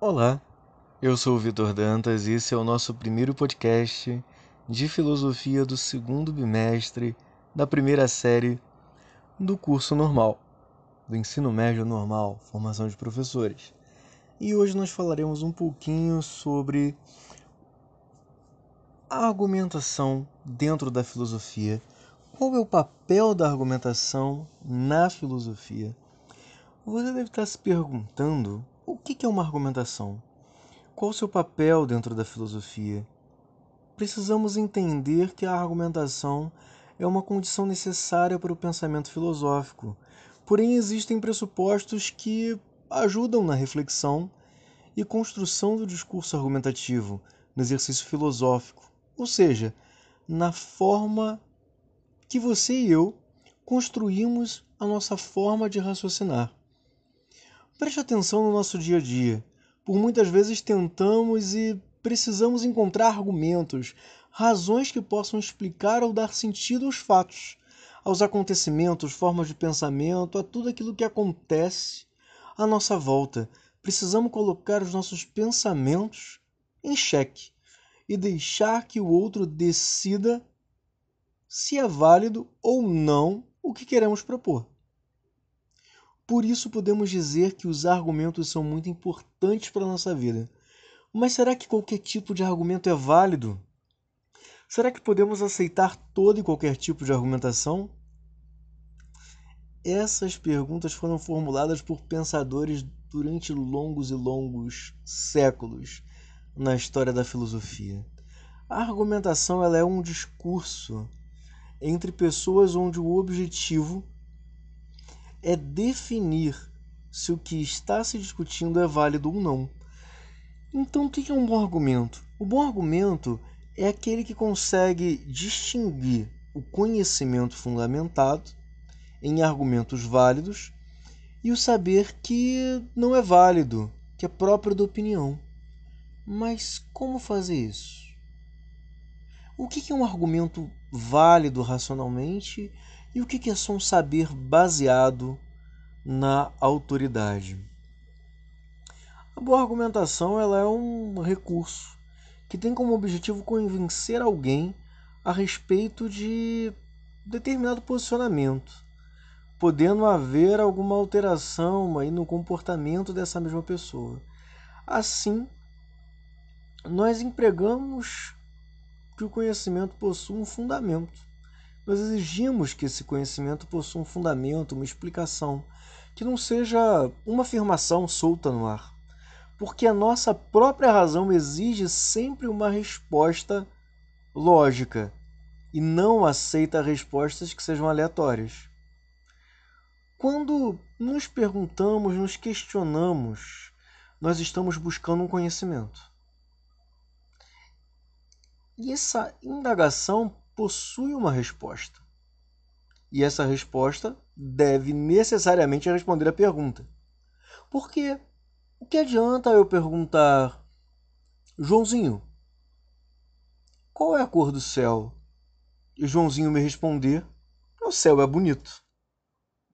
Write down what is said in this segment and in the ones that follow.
Olá, eu sou o Vitor Dantas e esse é o nosso primeiro podcast de filosofia do segundo bimestre da primeira série do curso normal, do ensino médio normal, formação de professores. E hoje nós falaremos um pouquinho sobre a argumentação dentro da filosofia. Qual é o papel da argumentação na filosofia? Você deve estar se perguntando o que é uma argumentação? Qual o seu papel dentro da filosofia? Precisamos entender que a argumentação é uma condição necessária para o pensamento filosófico, porém existem pressupostos que ajudam na reflexão e construção do discurso argumentativo, no exercício filosófico, ou seja, na forma que você e eu construímos a nossa forma de raciocinar. Preste atenção no nosso dia a dia. Por muitas vezes tentamos e precisamos encontrar argumentos, razões que possam explicar ou dar sentido aos fatos, aos acontecimentos, formas de pensamento, a tudo aquilo que acontece à nossa volta. Precisamos colocar os nossos pensamentos em xeque e deixar que o outro decida se é válido ou não o que queremos propor. Por isso podemos dizer que os argumentos são muito importantes para a nossa vida. Mas será que qualquer tipo de argumento é válido? Será que podemos aceitar todo e qualquer tipo de argumentação? Essas perguntas foram formuladas por pensadores durante longos e longos séculos na história da filosofia. A argumentação ela é um discurso entre pessoas onde o objetivo é definir se o que está se discutindo é válido ou não. Então, o que é um bom argumento? O bom argumento é aquele que consegue distinguir o conhecimento fundamentado em argumentos válidos e o saber que não é válido, que é próprio da opinião. Mas como fazer isso? O que é um argumento válido racionalmente e o que é só um saber baseado na autoridade? A boa argumentação ela é um recurso que tem como objetivo convencer alguém a respeito de determinado posicionamento, podendo haver alguma alteração aí no comportamento dessa mesma pessoa. Assim, nós empregamos que o conhecimento possua um fundamento nós exigimos que esse conhecimento possua um fundamento, uma explicação, que não seja uma afirmação solta no ar. Porque a nossa própria razão exige sempre uma resposta lógica e não aceita respostas que sejam aleatórias. Quando nos perguntamos, nos questionamos, nós estamos buscando um conhecimento. E essa indagação possui uma resposta. E essa resposta deve necessariamente responder a pergunta. Porque o que adianta eu perguntar, Joãozinho, qual é a cor do céu? E Joãozinho me responder, o céu é bonito.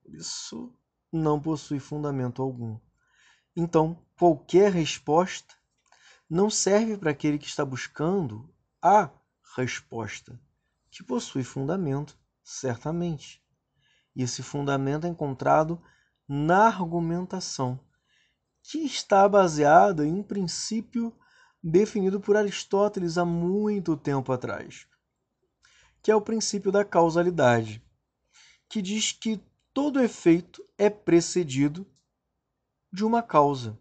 Isso não possui fundamento algum. Então, qualquer resposta não serve para aquele que está buscando a resposta que possui fundamento, certamente. E esse fundamento é encontrado na argumentação, que está baseada em um princípio definido por Aristóteles há muito tempo atrás, que é o princípio da causalidade, que diz que todo efeito é precedido de uma causa,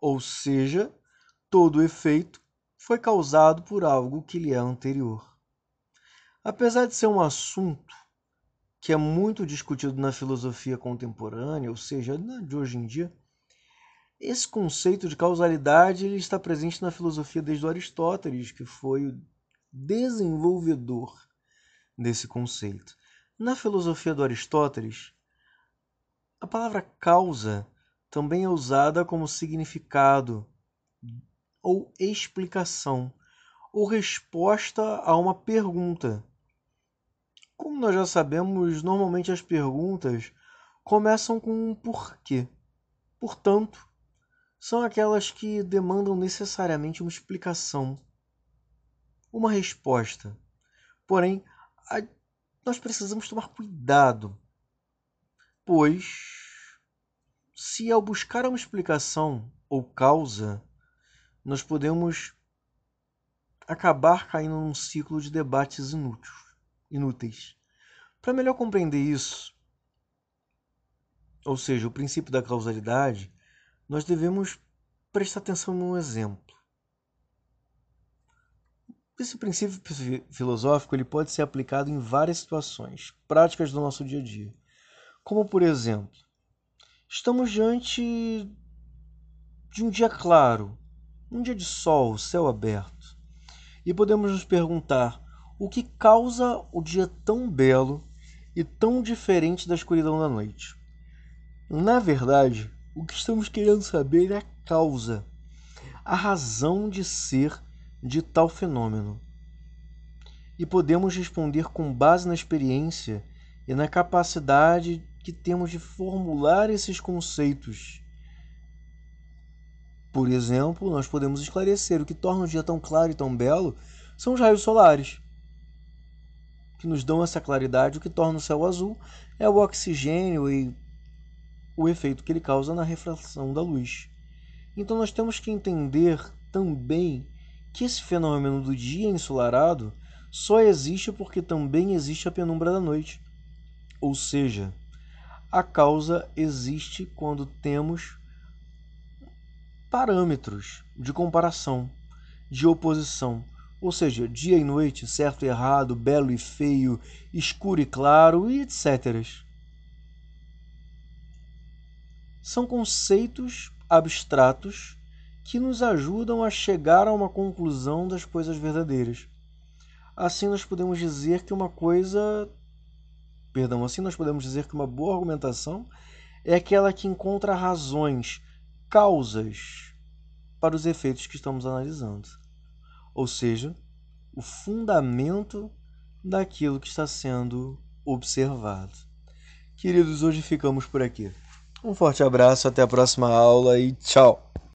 ou seja, todo efeito foi causado por algo que lhe é anterior. Apesar de ser um assunto que é muito discutido na filosofia contemporânea, ou seja, de hoje em dia, esse conceito de causalidade ele está presente na filosofia desde Aristóteles, que foi o desenvolvedor desse conceito. Na filosofia do Aristóteles, a palavra causa também é usada como significado ou explicação ou resposta a uma pergunta como nós já sabemos, normalmente as perguntas começam com um porquê. Portanto, são aquelas que demandam necessariamente uma explicação, uma resposta. Porém, a, nós precisamos tomar cuidado, pois se ao buscar uma explicação ou causa, nós podemos acabar caindo num ciclo de debates inúteis. Para melhor compreender isso, ou seja, o princípio da causalidade, nós devemos prestar atenção num exemplo. Esse princípio filosófico ele pode ser aplicado em várias situações práticas do nosso dia a dia. Como, por exemplo, estamos diante de um dia claro, um dia de sol, céu aberto, e podemos nos perguntar o que causa o dia tão belo e tão diferente da escuridão da noite. Na verdade, o que estamos querendo saber é a causa, a razão de ser de tal fenômeno. E podemos responder com base na experiência e na capacidade que temos de formular esses conceitos. Por exemplo, nós podemos esclarecer o que torna o dia tão claro e tão belo são os raios solares, que nos dão essa claridade. O que torna o céu azul é o oxigênio e o efeito que ele causa na refração da luz. Então nós temos que entender também que esse fenômeno do dia ensolarado só existe porque também existe a penumbra da noite. Ou seja, a causa existe quando temos parâmetros de comparação, de oposição, ou seja, dia e noite, certo e errado, belo e feio, escuro e claro e etc são conceitos abstratos que nos ajudam a chegar a uma conclusão das coisas verdadeiras. Assim nós podemos dizer que uma coisa, perdão, assim nós podemos dizer que uma boa argumentação é aquela que encontra razões, causas para os efeitos que estamos analisando. Ou seja, o fundamento daquilo que está sendo observado. Queridos, hoje ficamos por aqui. Um forte abraço, até a próxima aula e tchau!